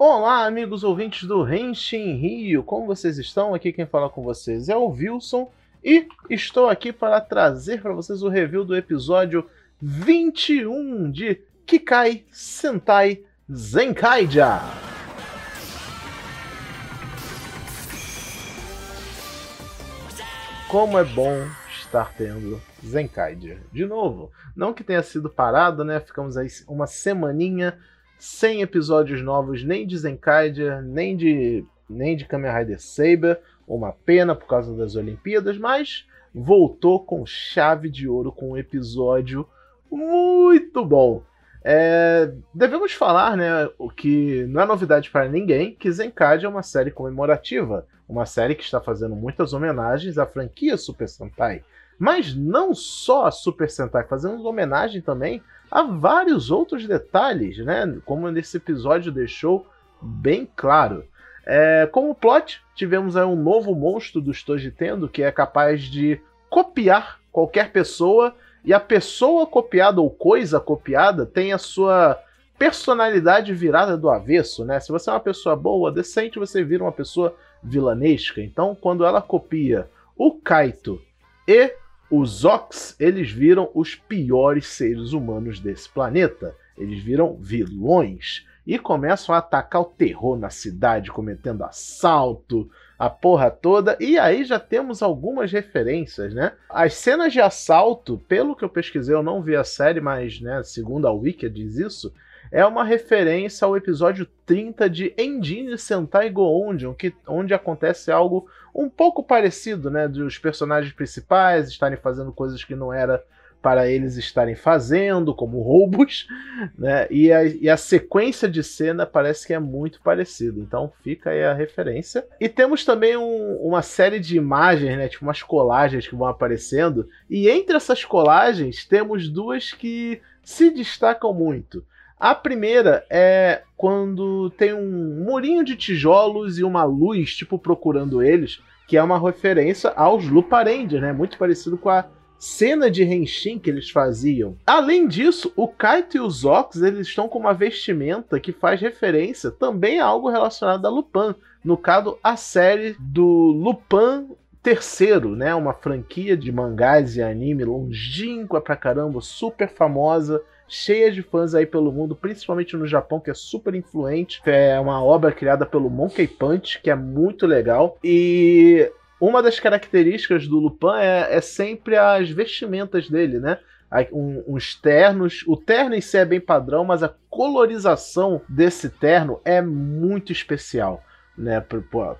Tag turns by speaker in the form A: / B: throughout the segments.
A: Olá, amigos ouvintes do Renshin Rio, como vocês estão? Aqui quem fala com vocês é o Wilson e estou aqui para trazer para vocês o review do episódio 21 de Kikai Sentai Zenkaija. Como é bom estar tendo Zenkaija de novo. Não que tenha sido parado, né? Ficamos aí uma semaninha sem episódios novos nem de Zenkaiger, nem de, nem de Kamen Rider Saber. Uma pena por causa das Olimpíadas, mas voltou com chave de ouro com um episódio muito bom. É, devemos falar, né, o que não é novidade para ninguém, que Zenkaiger é uma série comemorativa, uma série que está fazendo muitas homenagens à franquia Super Sentai. Mas não só a Super Sentai, fazendo homenagem também Há vários outros detalhes, né? Como nesse episódio deixou bem claro. É, como plot, tivemos aí um novo monstro do Stoji Tendo que é capaz de copiar qualquer pessoa e a pessoa copiada ou coisa copiada tem a sua personalidade virada do avesso, né? Se você é uma pessoa boa, decente, você vira uma pessoa vilanesca. Então, quando ela copia o Kaito e os Ox, eles viram os piores seres humanos desse planeta. Eles viram vilões e começam a atacar o terror na cidade, cometendo assalto, a porra toda. E aí já temos algumas referências, né? As cenas de assalto, pelo que eu pesquisei, eu não vi a série, mas, né, segundo a Wiki diz isso, é uma referência ao episódio 30 de Engine Sentai Goondion, que, onde acontece algo um pouco parecido, né? Dos personagens principais estarem fazendo coisas que não era para eles estarem fazendo, como roubos, né? E a, e a sequência de cena parece que é muito parecida. Então fica aí a referência. E temos também um, uma série de imagens, né? Tipo umas colagens que vão aparecendo. E entre essas colagens temos duas que se destacam muito. A primeira é quando tem um murinho de tijolos e uma luz, tipo, procurando eles, que é uma referência aos Luparendia, né? Muito parecido com a cena de Henshin que eles faziam. Além disso, o Kaito e os Ox, eles estão com uma vestimenta que faz referência também a algo relacionado a Lupin. No caso, a série do Lupin terceiro, né? Uma franquia de mangás e anime longínqua pra caramba, super famosa cheia de fãs aí pelo mundo, principalmente no Japão, que é super influente. É uma obra criada pelo Monkey Punch, que é muito legal. E uma das características do Lupin é, é sempre as vestimentas dele, né? Um, uns ternos. O terno em si é bem padrão, mas a colorização desse terno é muito especial. Né,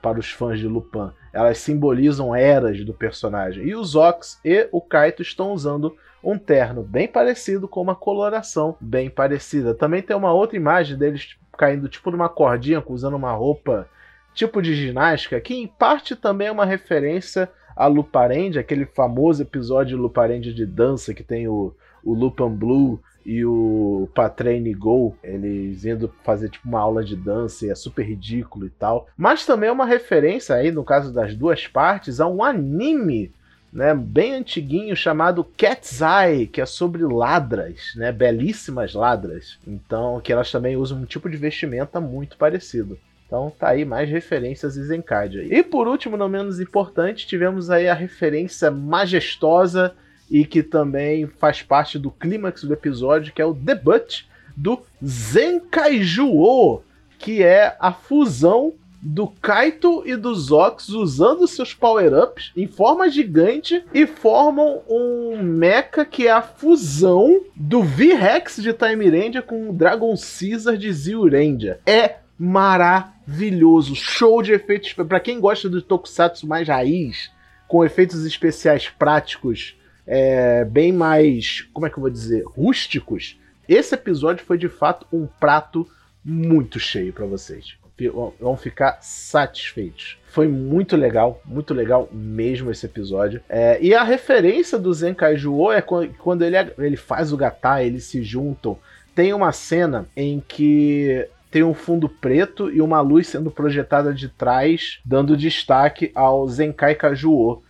A: para os fãs de Lupin. Elas simbolizam eras do personagem. E os Ox e o Kaito estão usando um terno bem parecido com uma coloração bem parecida. Também tem uma outra imagem deles caindo tipo numa cordinha, usando uma roupa tipo de ginástica, que em parte também é uma referência a Luparend, aquele famoso episódio Luparend de dança que tem o, o Lupin Blue e o Patrain Go, eles indo fazer tipo uma aula de dança e é super ridículo e tal. Mas também é uma referência aí, no caso das duas partes, a um anime né, bem antiguinho chamado Cat's Eye, que é sobre ladras, né, belíssimas ladras. Então, que elas também usam um tipo de vestimenta muito parecido. Então tá aí mais referências Zenkaidia. E por último, não menos importante, tivemos aí a referência majestosa e que também faz parte do clímax do episódio, que é o debut do Zenkaijuo, que é a fusão do Kaito e do Zox usando seus power-ups em forma gigante e formam um mecha que é a fusão do V-Rex de Time Ranger com o Dragon Caesar de Zio Ranger. É maravilhoso, show de efeitos. Para quem gosta do Tokusatsu mais raiz, com efeitos especiais práticos, é, bem mais, como é que eu vou dizer, rústicos, esse episódio foi de fato um prato muito cheio para vocês vão ficar satisfeitos. Foi muito legal, muito legal mesmo esse episódio. É, e a referência do Zenkaiju é quando ele, ele faz o gatá, eles se juntam. Tem uma cena em que tem um fundo preto e uma luz sendo projetada de trás, dando destaque ao Zenkai Kajuo.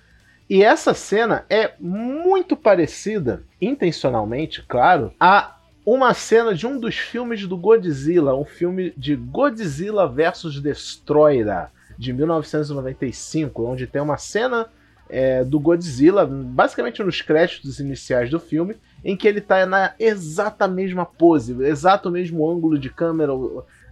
A: E essa cena é muito parecida, intencionalmente, claro, a uma cena de um dos filmes do Godzilla, um filme de Godzilla vs Destroyer, de 1995, onde tem uma cena é, do Godzilla, basicamente nos créditos iniciais do filme, em que ele está na exata mesma pose, exato mesmo ângulo de câmera,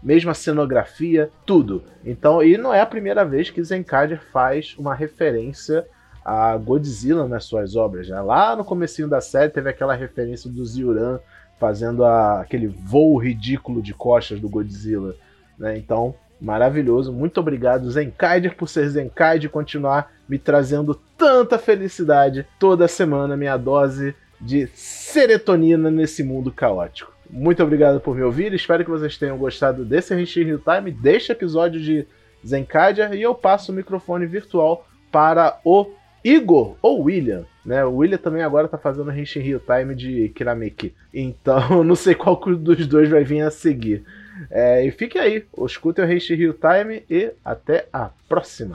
A: mesma cenografia, tudo. Então, e não é a primeira vez que Zenkader faz uma referência a Godzilla nas suas obras. Né? Lá no comecinho da série teve aquela referência do Zyuran fazendo a, aquele voo ridículo de costas do Godzilla. Né? Então, maravilhoso. Muito obrigado, Zenkaider, por ser Zenkaider e continuar me trazendo tanta felicidade toda semana, minha dose de serotonina nesse mundo caótico. Muito obrigado por me ouvir, espero que vocês tenham gostado desse Renchi Real Time, deste episódio de Zenkaider, e eu passo o microfone virtual para o Igor ou William, né? O William também agora tá fazendo Henshin Real Time de Kirameki. Então, não sei qual dos dois vai vir a seguir. É, e fique aí, escute o Henshin Real Time e até a próxima.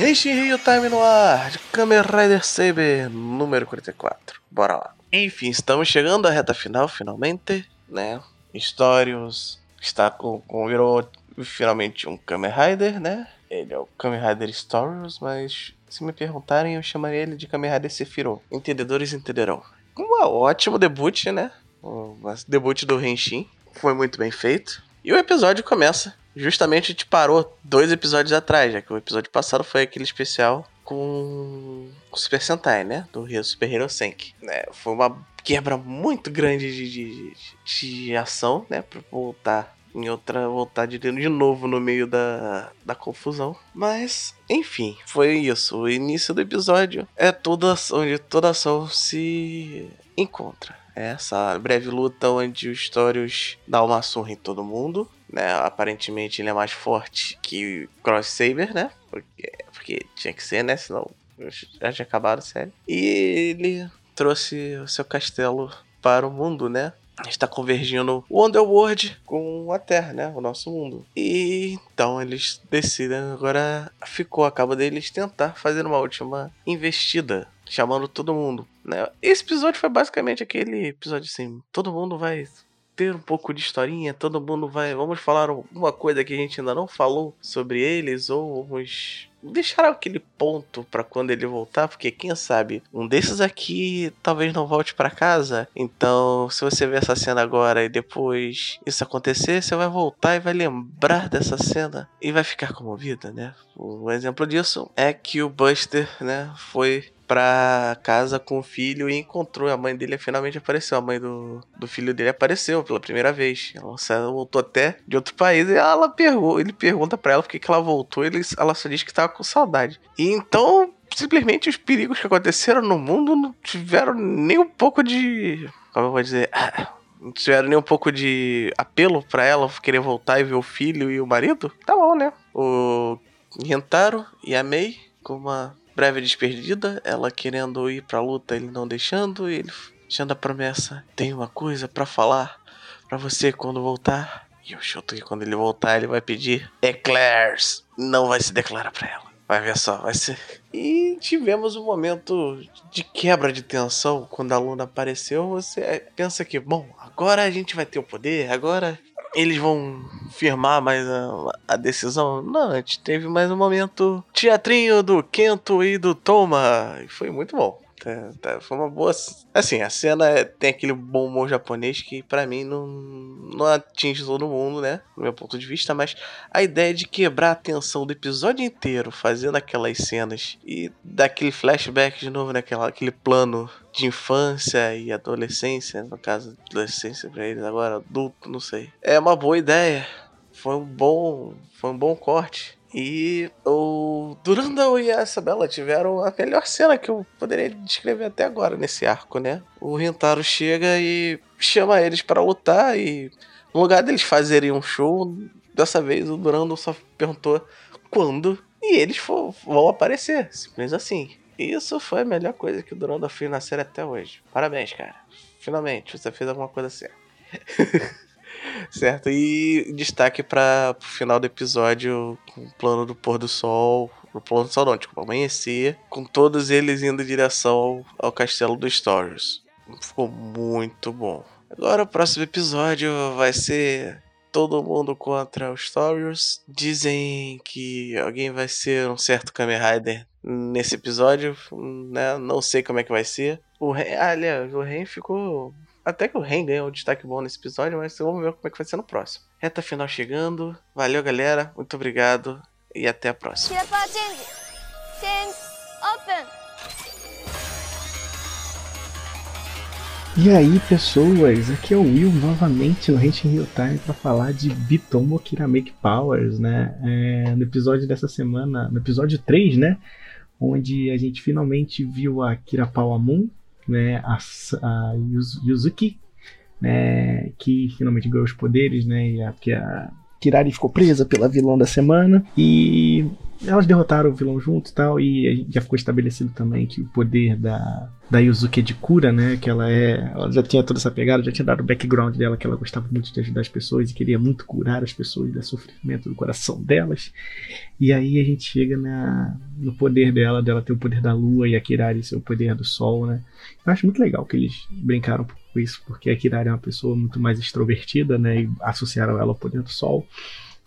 B: Henshin Real Time no ar, de Kamen Rider Saber número 44. Bora lá. Enfim, estamos chegando à reta final, finalmente, né? Histórios está com, com virou finalmente um Kamen Rider, né? Ele é o Kamen Rider Stories, mas se me perguntarem, eu chamaria ele de Kamen Rider Sephiroth. Entendedores entenderão. Um ótimo debut, né? O debut do Henshin. Foi muito bem feito. E o episódio começa. Justamente a gente parou dois episódios atrás, já que o episódio passado foi aquele especial com o Super Sentai, né? Do Rio Super Hero Senki. Né? Foi uma quebra muito grande de, de, de ação, né? Pra voltar em outra voltar de, de novo no meio da, da confusão. Mas, enfim, foi isso. O início do episódio é toda onde toda ação se encontra. É essa breve luta onde o Storius dá uma surra em todo mundo. Né? Aparentemente ele é mais forte que Cross Saber, né? Porque, porque tinha que ser, né? Senão já tinha acabado a série. E ele trouxe o seu castelo para o mundo, né? Está convergindo o Underworld com a Terra, né? O nosso mundo. E então eles decidem agora ficou a cabo deles tentar fazer uma última investida, chamando todo mundo. Né? Esse episódio foi basicamente aquele episódio assim, todo mundo vai ter um pouco de historinha, todo mundo vai, vamos falar alguma coisa que a gente ainda não falou sobre eles ou vamos deixar aquele ponto para quando ele voltar, porque quem sabe um desses aqui talvez não volte para casa. Então, se você ver essa cena agora e depois isso acontecer, você vai voltar e vai lembrar dessa cena e vai ficar comovida, né? Um exemplo disso é que o Buster, né, foi pra casa com o filho e encontrou a mãe dele. Finalmente apareceu. A mãe do, do filho dele apareceu pela primeira vez. Ela voltou até de outro país e ela pergunta, ele pergunta para ela por que, ela voltou. Ele, ela só diz que tava com saudade. E então, simplesmente os perigos que aconteceram no mundo não tiveram nem um pouco de. Como eu vou dizer? não tiveram nem um pouco de apelo para ela querer voltar e ver o filho e o marido? Tá bom, né? O Rentaro e a Mei, com uma breve desperdida, ela querendo ir pra luta, ele não deixando, ele deixando a promessa: tem uma coisa para falar para você quando voltar. E eu chuto que quando ele voltar, ele vai pedir Eclairs. Não vai se declarar pra ela. Vai ver só, vai ser. E tivemos um momento de quebra de tensão quando a Luna apareceu. Você pensa que, bom, agora a gente vai ter o poder, agora eles vão firmar mais a, a, decisão? Não, a gente teve mais um momento teatrinho do Kento e do Toma. E foi muito bom. Tá, tá, foi uma boa. Assim, a cena é, tem aquele bom humor japonês que para mim não, não atinge todo mundo, né? Do meu ponto de vista, mas a ideia de quebrar a tensão do episódio inteiro fazendo aquelas cenas e daquele flashback de novo, né? aquele plano de infância e adolescência, no caso, adolescência pra eles, agora adulto, não sei. É uma boa ideia. Foi um bom, foi um bom corte. E o Durandal e a Isabela tiveram a melhor cena que eu poderia descrever até agora nesse arco, né? O Rentaro chega e chama eles para lutar e no lugar deles fazerem um show, dessa vez o Durandal só perguntou quando e eles vão aparecer, simples assim. Isso foi a melhor coisa que o Durandal fez na série até hoje. Parabéns, cara. Finalmente, você fez alguma coisa certa. certo? E destaque para o final do episódio, com o plano do pôr do sol, pro plano do sol não, tipo, amanhecer, com todos eles indo em direção ao, ao castelo dos Stories. Ficou muito bom. Agora o próximo episódio vai ser todo mundo contra os Stories. Dizem que alguém vai ser um certo Kamen Rider nesse episódio, né? Não sei como é que vai ser. O Ren, aliás, o Ren ficou. Até que o Ren ganhou um destaque bom nesse episódio, mas vamos ver como é que vai ser no próximo. Reta final chegando. Valeu, galera. Muito obrigado. E até a próxima.
C: E aí pessoas, aqui é o Will novamente no Henshin Real Time para falar de Bitomo Kiramake Powers, né? É, no episódio dessa semana, no episódio 3, né? Onde a gente finalmente viu a Kirapawa Moon, né? A, a Yuzuki, né? Que finalmente ganhou os poderes, né? E a, a Kirari ficou presa pela vilã da semana. E elas derrotaram o vilão junto e tal, e já ficou estabelecido também que o poder da, da Yuzuki é de cura, né? Que ela é. Ela já tinha toda essa pegada, já tinha dado o background dela, que ela gostava muito de ajudar as pessoas e queria muito curar as pessoas do sofrimento do coração delas. E aí a gente chega na, no poder dela, dela ter o poder da lua e a Kirari ser o poder do sol, né? Eu acho muito legal que eles brincaram com isso, porque a Kirari é uma pessoa muito mais extrovertida, né? E associaram ela ao poder do sol.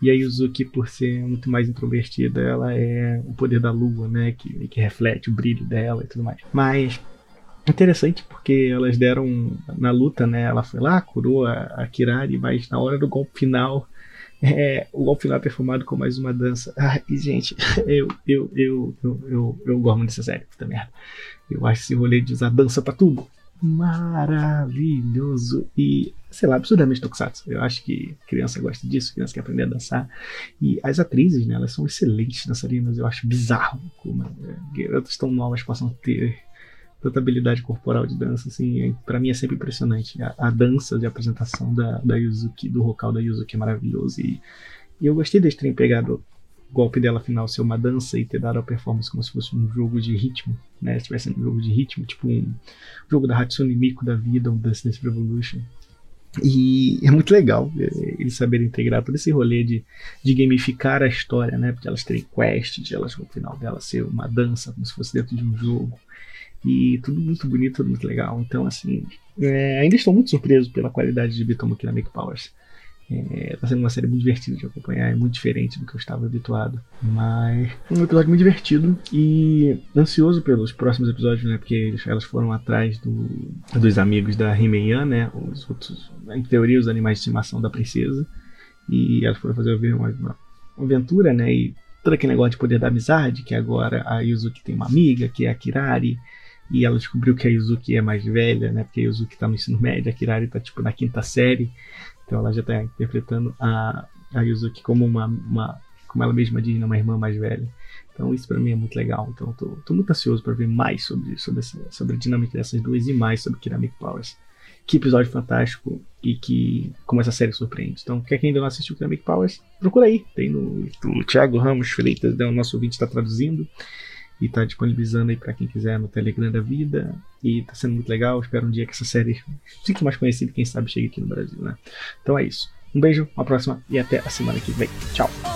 C: E a Yuzuki, por ser muito mais introvertida, ela é o poder da lua, né? Que, que reflete o brilho dela e tudo mais. Mas interessante porque elas deram na luta, né? Ela foi lá, curou a, a Kirari, mas na hora do golpe final. É, o golpe final é performado com mais uma dança. E gente, eu, eu, eu, eu, eu, eu gosto dessa série, puta merda. Eu acho esse rolê de usar dança pra tudo maravilhoso e, sei lá, absurdamente tokusatsu. Eu acho que criança gosta disso, criança quer aprender a dançar. E as atrizes, né, elas são excelentes dançarinas. Eu acho bizarro como é, garotas tão novas possam ter tanta habilidade corporal de dança, assim, é, para mim é sempre impressionante. A, a, dança de apresentação da, da Yuzuki, do vocal da Yuzuki é maravilhoso. E, e eu gostei deles terem pegado golpe dela final ser uma dança e ter dado a performance como se fosse um jogo de ritmo, né? Se tivesse um jogo de ritmo, tipo um jogo da Hatsune Miku da vida, um Dance Dance Revolution. E é muito legal é, eles saberem integrar todo esse rolê de, de gamificar a história, né? Porque elas terem quest, de elas no final dela ser uma dança, como se fosse dentro de um jogo. E tudo muito bonito, tudo muito legal. Então, assim, é, ainda estou muito surpreso pela qualidade de Bitomo aqui na Powers. É, tá sendo uma série muito divertida de acompanhar, é muito diferente do que eu estava habituado. Mas um episódio muito divertido e ansioso pelos próximos episódios, né? Porque elas foram atrás do, dos amigos da He-Man, né? Os outros, em teoria, os animais de estimação da princesa. E elas foram fazer uma, uma aventura, né? E todo aquele negócio de poder da amizade, que agora a Yuzuki tem uma amiga, que é a Kirari. E ela descobriu que a Yuzuki é mais velha, né? Porque a Yuzuki tá no ensino médio, a Kirari tá tipo na quinta série. Então ela já está interpretando a, a Yuzuki como uma, uma, como ela mesma diz, né, uma irmã mais velha. Então isso para mim é muito legal. Então tô, tô muito ansioso para ver mais sobre, sobre, essa, sobre a dinâmica dessas duas e mais sobre Kiramik Powers. Que episódio fantástico e que como essa série surpreende. Então, quer que ainda não assistiu Kiramik Powers, procura aí. Tem no, o Thiago Ramos Freitas, né, o nosso ouvinte está traduzindo e está disponibilizando aí para quem quiser no Telegram da vida. E está sendo muito legal. Espero um dia que essa série fique mais conhecida quem sabe chegue aqui no Brasil, né? Então é isso. Um beijo, uma próxima e até a semana que vem. Tchau!